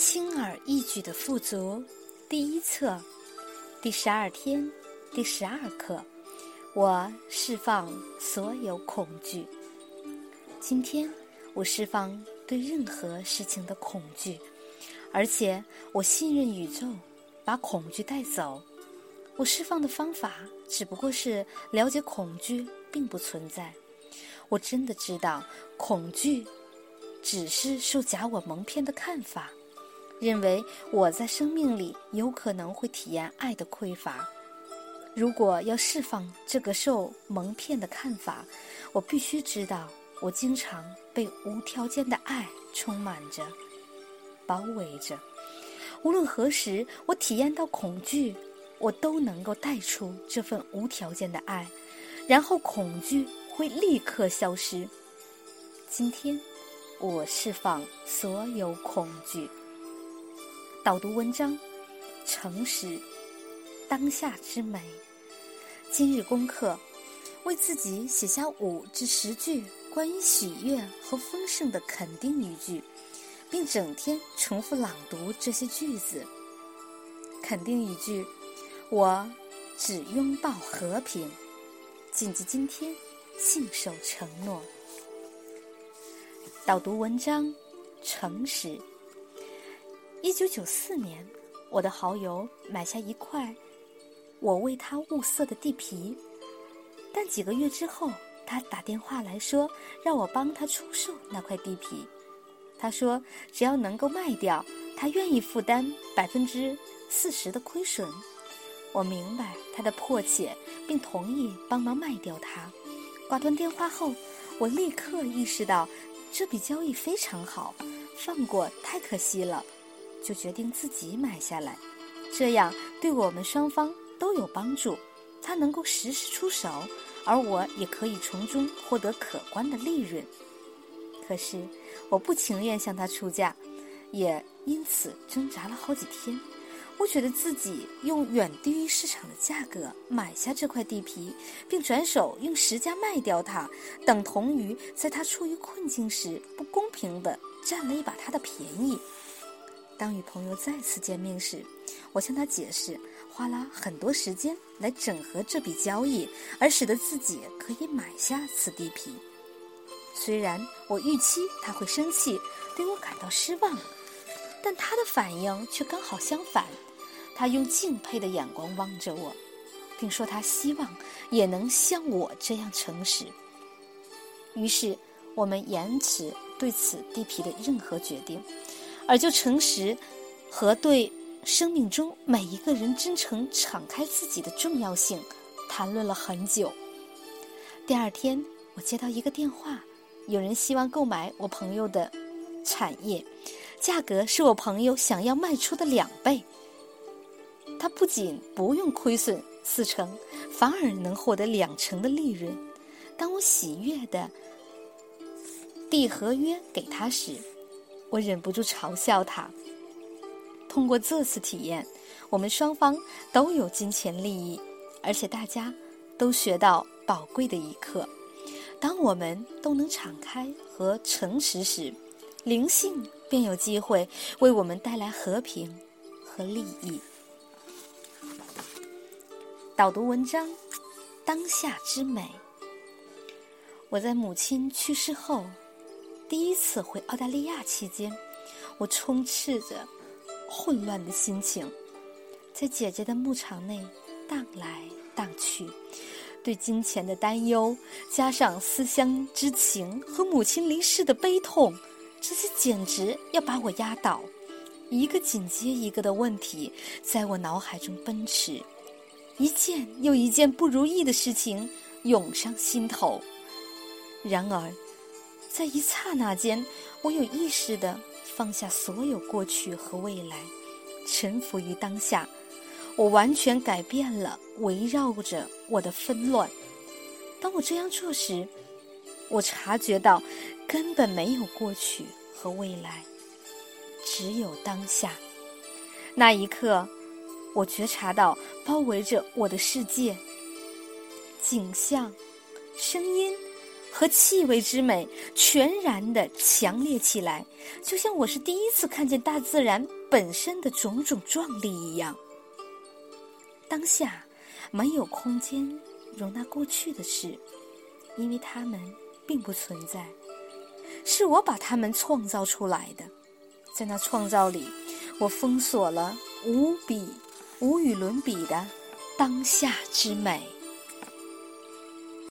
轻而易举的富足，第一册，第十二天，第十二课，我释放所有恐惧。今天，我释放对任何事情的恐惧，而且我信任宇宙，把恐惧带走。我释放的方法只不过是了解恐惧并不存在。我真的知道恐惧。只是受假我蒙骗的看法，认为我在生命里有可能会体验爱的匮乏。如果要释放这个受蒙骗的看法，我必须知道，我经常被无条件的爱充满着、包围着。无论何时我体验到恐惧，我都能够带出这份无条件的爱，然后恐惧会立刻消失。今天。我释放所有恐惧。导读文章：诚实，当下之美。今日功课：为自己写下五至十句关于喜悦和丰盛的肯定语句，并整天重复朗读这些句子。肯定语句：我只拥抱和平。谨记今天，信守承诺。导读文章：诚实。一九九四年，我的好友买下一块我为他物色的地皮，但几个月之后，他打电话来说让我帮他出售那块地皮。他说只要能够卖掉，他愿意负担百分之四十的亏损。我明白他的迫切，并同意帮忙卖掉它。挂断电话后，我立刻意识到。这笔交易非常好，放过太可惜了，就决定自己买下来，这样对我们双方都有帮助。他能够实时出手，而我也可以从中获得可观的利润。可是我不情愿向他出价，也因此挣扎了好几天。我觉得自己用远低于市场的价格买下这块地皮，并转手用实价卖掉它，等同于在他处于困境时不公平地占了一把他的便宜。当与朋友再次见面时，我向他解释，花了很多时间来整合这笔交易，而使得自己可以买下此地皮。虽然我预期他会生气，对我感到失望，但他的反应却刚好相反。他用敬佩的眼光望着我，并说他希望也能像我这样诚实。于是，我们延迟对此地皮的任何决定，而就诚实和对生命中每一个人真诚敞开自己的重要性谈论了很久。第二天，我接到一个电话，有人希望购买我朋友的产业，价格是我朋友想要卖出的两倍。他不仅不用亏损四成，反而能获得两成的利润。当我喜悦的递合约给他时，我忍不住嘲笑他。通过这次体验，我们双方都有金钱利益，而且大家都学到宝贵的一课：当我们都能敞开和诚实时，灵性便有机会为我们带来和平和利益。导读文章：当下之美。我在母亲去世后第一次回澳大利亚期间，我充斥着混乱的心情，在姐姐的牧场内荡来荡去，对金钱的担忧，加上思乡之情和母亲离世的悲痛，这些简直要把我压倒。一个紧接一个的问题在我脑海中奔驰。一件又一件不如意的事情涌上心头，然而，在一刹那间，我有意识地放下所有过去和未来，臣服于当下。我完全改变了围绕着我的纷乱。当我这样做时，我察觉到根本没有过去和未来，只有当下。那一刻。我觉察到包围着我的世界，景象、声音和气味之美全然的强烈起来，就像我是第一次看见大自然本身的种种壮丽一样。当下没有空间容纳过去的事，因为它们并不存在，是我把它们创造出来的。在那创造里，我封锁了无比、无与伦比的当下之美。